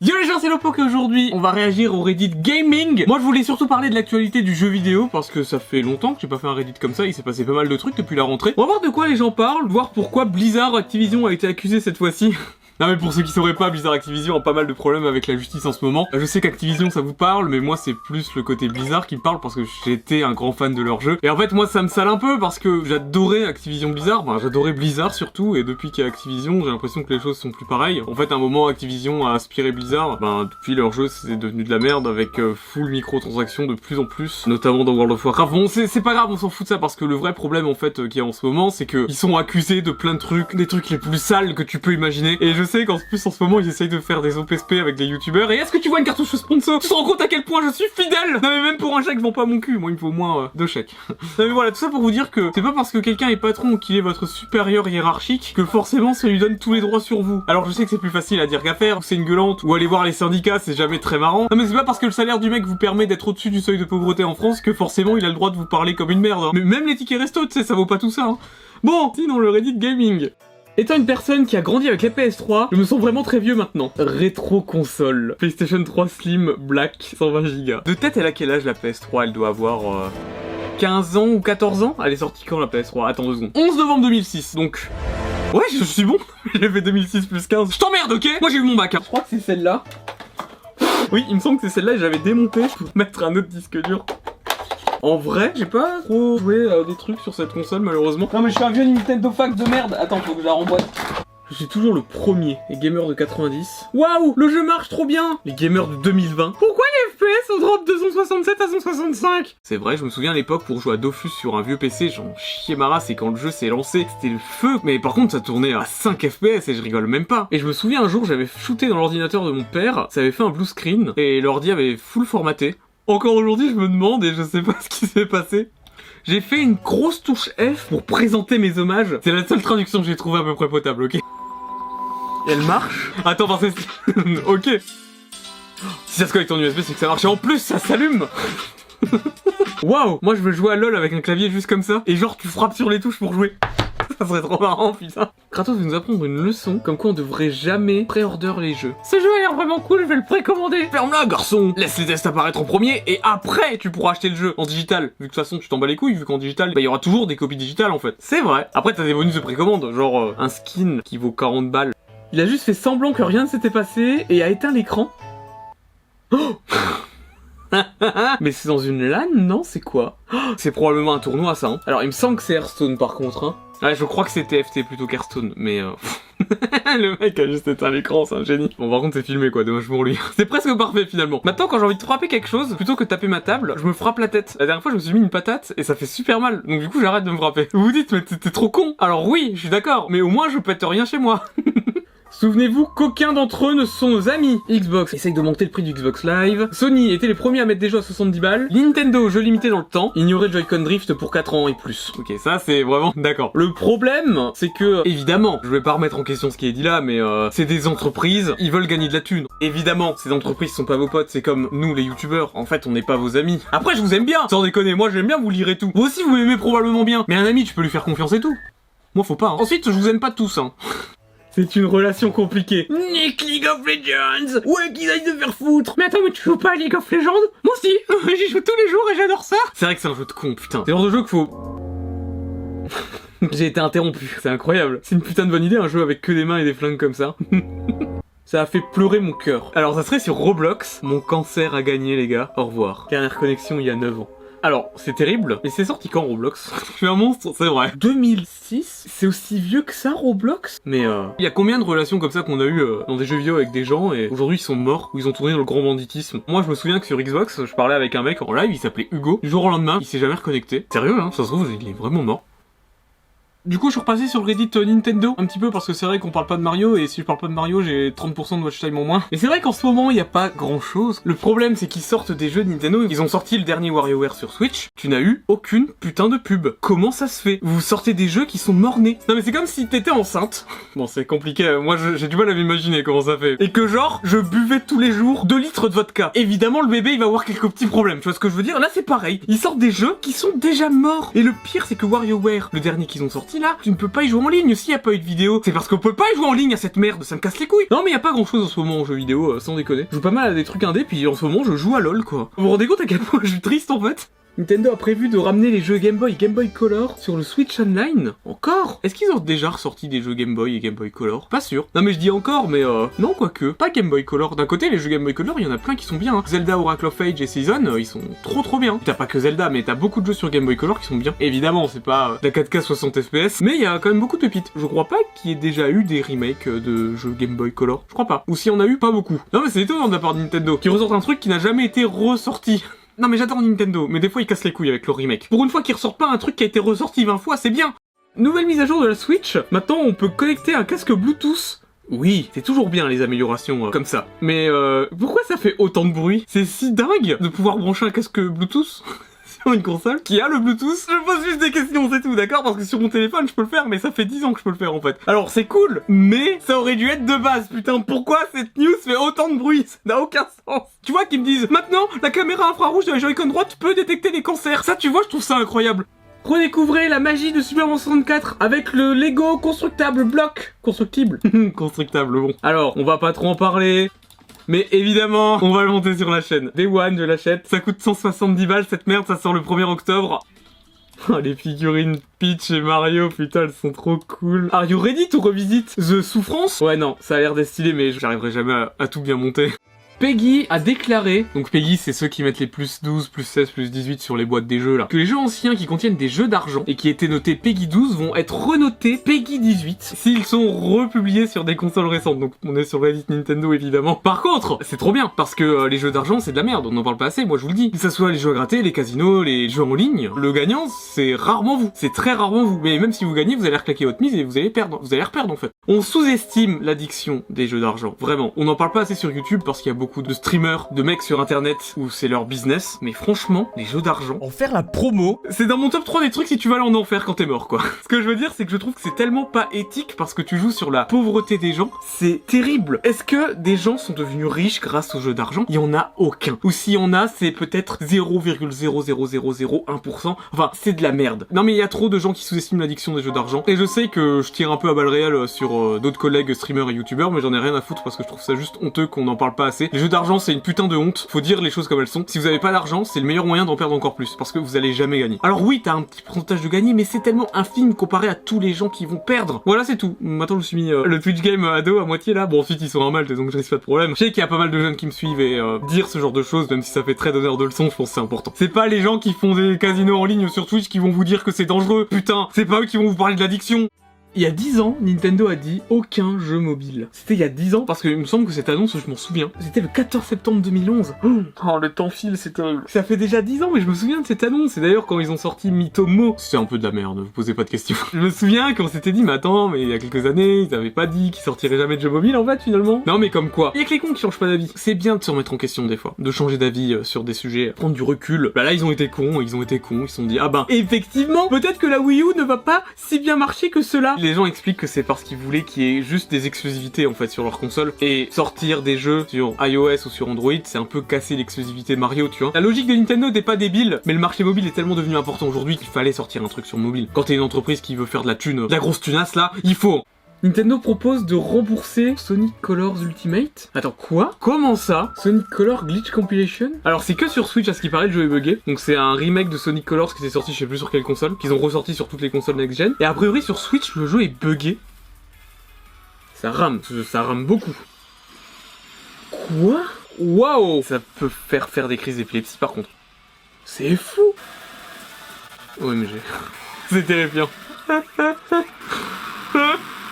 Yo les gens c'est Lopoke et aujourd'hui on va réagir au Reddit Gaming Moi je voulais surtout parler de l'actualité du jeu vidéo parce que ça fait longtemps que j'ai pas fait un Reddit comme ça, il s'est passé pas mal de trucs depuis la rentrée. On va voir de quoi les gens parlent, voir pourquoi Blizzard Activision a été accusé cette fois-ci Non mais pour ceux qui sauraient pas, Blizzard Activision a pas mal de problèmes avec la justice en ce moment. Je sais qu'Activision ça vous parle, mais moi c'est plus le côté Blizzard qui parle parce que j'étais un grand fan de leur jeu. Et en fait moi ça me sale un peu parce que j'adorais Activision Blizzard, ben, j'adorais Blizzard surtout, et depuis qu'il y a Activision j'ai l'impression que les choses sont plus pareilles. En fait à un moment Activision a aspiré Blizzard, ben depuis leur jeu c'est devenu de la merde avec euh, full microtransactions de plus en plus, notamment dans World of Warcraft. Bon c'est pas grave, on s'en fout de ça parce que le vrai problème en fait euh, qu'il y a en ce moment c'est que ils sont accusés de plein de trucs, des trucs les plus sales que tu peux imaginer. Et je sais qu'en plus en ce moment ils essayent de faire des OPSP avec des youtubeurs. Et est-ce que tu vois une cartouche sponsor? Tu te rends compte à quel point je suis fidèle? Non mais même pour un chèque, vends pas mon cul. Moi il me faut au moins euh, deux chèques. non mais voilà, tout ça pour vous dire que c'est pas parce que quelqu'un est patron ou qu'il est votre supérieur hiérarchique que forcément ça lui donne tous les droits sur vous. Alors je sais que c'est plus facile à dire qu'à faire, c'est une gueulante, ou aller voir les syndicats, c'est jamais très marrant. Non mais c'est pas parce que le salaire du mec vous permet d'être au-dessus du seuil de pauvreté en France que forcément il a le droit de vous parler comme une merde. hein. Mais même les tickets resto, tu sais, ça vaut pas tout ça. Hein. Bon, sinon le Reddit Gaming. Étant une personne qui a grandi avec la PS3, je me sens vraiment très vieux maintenant. Rétro console. PlayStation 3 Slim Black 120 Go. De tête, elle a quel âge la PS3 Elle doit avoir euh, 15 ans ou 14 ans? Elle est sortie quand la PS3 Attends deux secondes. 11 novembre 2006, donc... Ouais, je suis bon. J'ai fait 2006 plus 15. Je t'emmerde, ok? Moi j'ai eu mon bac. hein. Je crois que c'est celle-là. Oui, il me semble que c'est celle-là et j'avais démonté pour mettre un autre disque dur. En vrai, j'ai pas trop joué à des trucs sur cette console malheureusement. Non mais je suis un vieux Nintendo fac de merde. Attends, faut que je la remboîte. Je suis toujours le premier, les gamers de 90. Waouh, le jeu marche trop bien Les gamers de 2020. Pourquoi les FPS on drop de 167 à 165 C'est vrai, je me souviens à l'époque pour jouer à Dofus sur un vieux PC, j'en chiais ma race et quand le jeu s'est lancé, c'était le feu. Mais par contre, ça tournait à 5 FPS et je rigole même pas. Et je me souviens un jour, j'avais shooté dans l'ordinateur de mon père, ça avait fait un blue screen et l'ordi avait full formaté. Encore aujourd'hui, je me demande et je sais pas ce qui s'est passé. J'ai fait une grosse touche F pour présenter mes hommages. C'est la seule traduction que j'ai trouvée à peu près potable, ok elle marche Attends, parce que... ok. Si ça se connecte en USB, c'est que ça marche. Et en plus, ça s'allume Waouh Moi, je veux jouer à LoL avec un clavier juste comme ça. Et genre, tu frappes sur les touches pour jouer. Ça serait trop marrant, putain. Kratos veut nous apprendre une leçon, comme quoi on devrait jamais pré-order les jeux. Ce jeu a l'air vraiment cool, je vais le précommander. Ferme-la, garçon. Laisse les tests apparaître en premier, et après, tu pourras acheter le jeu en digital. Vu que de toute façon, tu t'en bats les couilles, vu qu'en digital, bah, il y aura toujours des copies digitales, en fait. C'est vrai. Après, t'as des bonus de précommande, genre euh, un skin qui vaut 40 balles. Il a juste fait semblant que rien ne s'était passé, et a éteint l'écran. Oh mais c'est dans une LAN, non C'est quoi? Oh, C'est probablement un tournoi, ça. Hein. Alors, il me semble que c'est Hearthstone, par contre. Hein. Ouais, je crois que c'est TFT plutôt qu'Hearthstone, mais... Euh... le mec a juste éteint l'écran, c'est un génie. Bon, par contre, c'est filmé, quoi, dommage pour lui. c'est presque parfait, finalement. Maintenant, quand j'ai envie de frapper quelque chose, plutôt que de taper ma table, je me frappe la tête. La dernière fois, je me suis mis une patate, et ça fait super mal. Donc du coup, j'arrête de me frapper. Vous vous dites, mais t'es t'es trop con Alors oui, je suis d'accord, mais au moins, je pète rien chez moi. Souvenez-vous qu'aucun d'entre eux ne sont nos amis. Xbox essaye de monter le prix du Xbox Live. Sony était les premiers à mettre des jeux à 70 balles. Nintendo, jeu limité dans le temps. Ignorer Joy-Con Drift pour 4 ans et plus. Ok, ça c'est vraiment d'accord. Le problème, c'est que, évidemment, je vais pas remettre en question ce qui est dit là, mais euh, c'est des entreprises, ils veulent gagner de la thune. Évidemment, ces entreprises sont pas vos potes, c'est comme nous les youtubeurs. En fait, on n'est pas vos amis. Après, je vous aime bien, sans déconner, moi j'aime bien vous lire et tout. Vous aussi, vous m'aimez probablement bien. Mais un ami, tu peux lui faire confiance et tout. Moi, faut pas. hein. Ensuite, je vous aime pas tous, hein. C'est une relation compliquée. Nick League of Legends Ouais, qu'ils aillent se faire foutre Mais attends, mais tu joues pas à League of Legends? Moi aussi J'y joue tous les jours et j'adore ça C'est vrai que c'est un jeu de con, putain. C'est le genre de jeu qu'il faut... J'ai été interrompu, c'est incroyable. C'est une putain de bonne idée, un jeu avec que des mains et des flingues comme ça. Ça a fait pleurer mon cœur. Alors ça serait sur Roblox. Mon cancer a gagné les gars. Au revoir. Dernière connexion il y a 9 ans. Alors, c'est terrible, mais c'est sorti quand Roblox? Je suis un monstre, c'est vrai. 2006 C'est aussi vieux que ça Roblox? Mais euh... Il y a combien de relations comme ça qu'on a eu euh, dans des jeux vidéo avec des gens et aujourd'hui ils sont morts ou ils ont tourné dans le grand banditisme? Moi je me souviens que sur Xbox, je parlais avec un mec en live, il s'appelait Hugo. Du jour au lendemain, il s'est jamais reconnecté. Sérieux hein, ça se trouve il est vraiment mort. Du coup, je suis repassé sur Reddit euh, Nintendo un petit peu parce que c'est vrai qu'on parle pas de Mario et si je parle pas de Mario, j'ai 30% de watch time en moins. Mais c'est vrai qu'en ce moment, il y a pas grand chose. Le problème, c'est qu'ils sortent des jeux de Nintendo. Ils ont sorti le dernier WarioWare sur Switch. Tu n'as eu aucune putain de pub. Comment ça se fait? Vous sortez des jeux qui sont mornés. Non mais c'est comme si t'étais enceinte. Bon, c'est compliqué. euh, Moi, j'ai du mal à m'imaginer comment ça fait. Et que genre, je buvais tous les jours 2 litres de vodka. Évidemment, le bébé, il va avoir quelques petits problèmes. Tu vois ce que je veux dire? Là, c'est pareil. Ils sortent des jeux qui sont déjà morts. Et le pire, c'est que WarioWare, le dernier qu'ils ont sorti, tu ne peux pas y jouer en ligne s'il y a pas eu de vidéo. C'est parce qu'on peut pas y jouer en ligne à cette merde, ça me casse les couilles. Non mais y a pas grand chose en ce moment en jeu vidéo, euh, sans déconner. Je joue pas mal à des trucs indés, puis en ce moment je joue à LoL quoi. Vous vous rendez compte à quel point je suis triste en fait? Nintendo a prévu de ramener les jeux Game Boy et Game Boy Color sur le Switch Online Encore? Est-ce qu'ils ont déjà ressorti des jeux Game Boy et Game Boy Color? Pas sûr. Non mais je dis encore, mais euh, non quoique. Pas Game Boy Color. D'un côté, les jeux Game Boy Color, il y en a plein qui sont bien. hein. Zelda, Oracle of Age et Season, euh, ils sont trop trop bien. T'as pas que Zelda, mais t'as beaucoup de jeux sur Game Boy Color qui sont bien. Évidemment, c'est pas euh, la 4K 60 FPS, mais il y a quand même beaucoup de pépites. Je crois pas qu'il y ait déjà eu des remakes euh, de jeux Game Boy Color. Je crois pas. Ou si on a eu, pas beaucoup. Non mais c'est étonnant de la part de Nintendo, qui ressortent un truc qui n'a jamais été ressorti. Non mais j'adore Nintendo, mais des fois ils cassent les couilles avec leur remake. Pour une fois qu'ils ressortent pas un truc qui a été ressorti 20 fois, c'est bien Nouvelle mise à jour de la Switch, maintenant on peut connecter un casque Bluetooth. Oui, c'est toujours bien les améliorations euh, comme ça. Mais euh, pourquoi ça fait autant de bruit? C'est si dingue de pouvoir brancher un casque Bluetooth? une console qui a le Bluetooth. Je pose juste des questions, c'est tout, d'accord? Parce que sur mon téléphone, je peux le faire, mais ça fait 10 ans que je peux le faire en fait. Alors c'est cool, mais ça aurait dû être de base, putain. Pourquoi cette news fait autant de bruit? Ça n'a aucun sens. Tu vois qu'ils me disent, maintenant, la caméra infrarouge de la Joy-Con droite peut détecter les cancers. Ça, tu vois, je trouve ça incroyable. Redécouvrez la magie de Super Mario 64 avec le Lego constructable bloc. Constructible Constructable, bon. Alors, on va pas trop en parler. Mais évidemment, on va le monter sur la chaîne. Day One, je l'achète. Ça coûte 170 balles cette merde, ça sort le 1er octobre. Oh, les figurines Peach et Mario, putain, elles sont trop cool. Are you ready to revisit The Souffrance? Ouais, non, ça a l'air d'être stylé, mais j'arriverai jamais à, à tout bien monter. Peggy a déclaré, donc Peggy c'est ceux qui mettent les plus 12, plus 16, plus 18 sur les boîtes des jeux là, que les jeux anciens qui contiennent des jeux d'argent et qui étaient notés Peggy 12 vont être renotés Peggy 18 s'ils sont republiés sur des consoles récentes. Donc on est sur Reddit Nintendo évidemment. Par contre, c'est trop bien parce que euh, les jeux d'argent c'est de la merde, on en parle pas assez, moi je vous le dis. Que ça soit les jeux à gratter, les casinos, les jeux en ligne, le gagnant c'est rarement vous. C'est très rarement vous. Mais même si vous gagnez, vous allez reclaquer votre mise et vous allez perdre. Vous allez reperdre en fait. On sous-estime l'addiction des jeux d'argent. Vraiment. On n'en parle pas assez sur YouTube parce qu'il y a beaucoup de streamers, de mecs sur internet où c'est leur business. Mais franchement, les jeux d'argent, En faire la promo c'est dans mon top 3 des trucs si tu vas en enfer quand t'es mort, quoi. Ce que je veux dire, c'est que je trouve que c'est tellement pas éthique parce que tu joues sur la pauvreté des gens. C'est terrible. Est-ce que des gens sont devenus riches grâce aux jeux d'argent? Il y en a aucun. Ou s'il y en a, c'est peut-être 0,0001%. Enfin, c'est de la merde. Non mais il y a trop de gens qui sous-estiment l'addiction des jeux d'argent. Et je sais que je tire un peu à balles réelles sur euh, d'autres collègues streamers et youtubeurs, mais j'en ai rien à foutre parce que je trouve ça juste honteux qu'on n'en parle pas assez. Les jeux d'argent, c'est une putain de honte. Faut dire les choses comme elles sont. Si vous avez pas d'argent, c'est le meilleur moyen d'en perdre encore plus parce que vous allez jamais gagner. Alors oui, t'as un petit pourcentage de gagner, mais c'est tellement infime comparé à tous les gens qui vont perdre. Voilà, c'est tout. Maintenant, je me suis mis euh, le Twitch game ado à moitié là. Bon, ensuite, ils sont en malte, donc je risque pas de problème. Je sais qu'il y a pas mal de jeunes qui me suivent et euh, dire ce genre de choses, même si ça fait très donneur de leçons, je pense c'est important. C'est pas les gens qui font des casinos en ligne sur Twitch qui vont vous dire que c'est dangereux. Putain, c'est pas eux qui vont vous parler de l'addiction. Il y a 10 ans, Nintendo a dit aucun jeu mobile. C'était il y a 10 ans parce qu'il me semble que cette annonce, je m'en souviens. C'était le 14 septembre 2011. Oh, le temps file, c'est terrible. Ça fait déjà 10 ans, mais je me souviens de cette annonce. Et d'ailleurs, quand ils ont sorti Mitomo, c'était un peu de la merde, vous posez pas de questions. je me souviens qu'on s'était dit, mais attends, mais il y a quelques années, ils avaient pas dit qu'ils sortiraient jamais de jeu mobile en fait, finalement. Non, mais comme quoi. Il y a que les cons qui changent pas d'avis. C'est bien de se remettre en question des fois, de changer d'avis euh, sur des sujets, prendre du recul. Bah là, ils ont été cons, ils ont été cons, ils se sont dit, ah ben, effectivement, peut-être que la Wii U ne va pas si bien marcher que cela. Les gens expliquent que c'est parce qu'ils voulaient qu'il y ait juste des exclusivités en fait sur leur console et sortir des jeux sur iOS ou sur Android, c'est un peu casser l'exclusivité Mario, tu vois. La logique de Nintendo n'est pas débile, mais le marché mobile est tellement devenu important aujourd'hui qu'il fallait sortir un truc sur mobile. Quand t'es une entreprise qui veut faire de la thune, de la grosse tunasse là, il faut. Nintendo propose de rembourser Sonic Colors Ultimate. Attends, quoi? Comment ça? Sonic Color Glitch Compilation? Alors c'est que sur Switch à ce qui paraît le jeu est buggé. Donc c'est un remake de Sonic Colors qui était sorti je sais plus sur quelle console, qu'ils ont ressorti sur toutes les consoles next-gen. Et a priori sur Switch le jeu est buggé. Ça rame, ça rame beaucoup. Quoi? Waouh Ça peut faire faire des crises d'épilepsie par contre. C'est fou OMG. C'est terrifiant.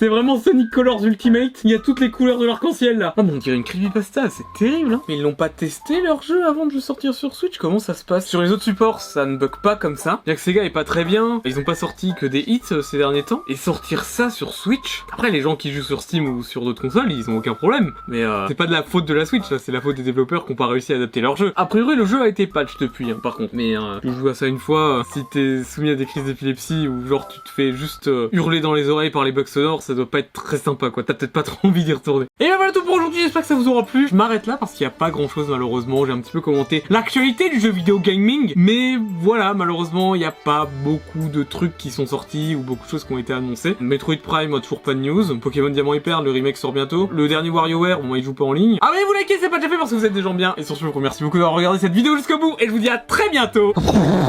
C'est vraiment Sonic Colors Ultimate. Il y a toutes les couleurs de l'arc-en-ciel là. Ah, mais on dirait une creepypasta, c'est terrible. Hein. Mais ils l'ont pas testé leur jeu avant de le sortir sur Switch? Comment ça se passe? Sur les autres supports, ça ne bug pas comme ça. Bien que Sega est pas très bien. Ils ont pas sorti que des hits euh, ces derniers temps. Et sortir ça sur Switch? Après, les gens qui jouent sur Steam ou sur d'autres consoles, ils ont aucun problème. Mais euh, c'est pas de la faute de la Switch. C'est la faute des développeurs qui ont pas réussi à adapter leur jeu. A priori, le jeu a été patch depuis, hein, par contre. Mais euh, tu joues à ça une fois, euh, si t'es soumis à des crises d'épilepsie ou genre tu te fais juste euh, hurler dans les oreilles par les bugs sonores, ça doit pas être très sympa quoi. T'as peut-être pas trop envie d'y retourner. Et ben voilà tout pour aujourd'hui, j'espère que ça vous aura plu. Je m'arrête là parce qu'il y a pas grand chose malheureusement. J'ai un petit peu commenté l'actualité du jeu vidéo gaming, mais voilà, malheureusement, il y a pas beaucoup de trucs qui sont sortis ou beaucoup de choses qui ont été annoncées. Metroid Prime toujours pas de news. Pokémon Diamant et Perle, le remake sort bientôt. Le dernier WarioWare, bon, il joue pas en ligne. Ah mais vous likez, c'est pas déjà fait parce que vous êtes des gens bien. Et sur ce, je vous remercie beaucoup d'avoir regardé cette vidéo jusqu'au bout et je vous dis à très bientôt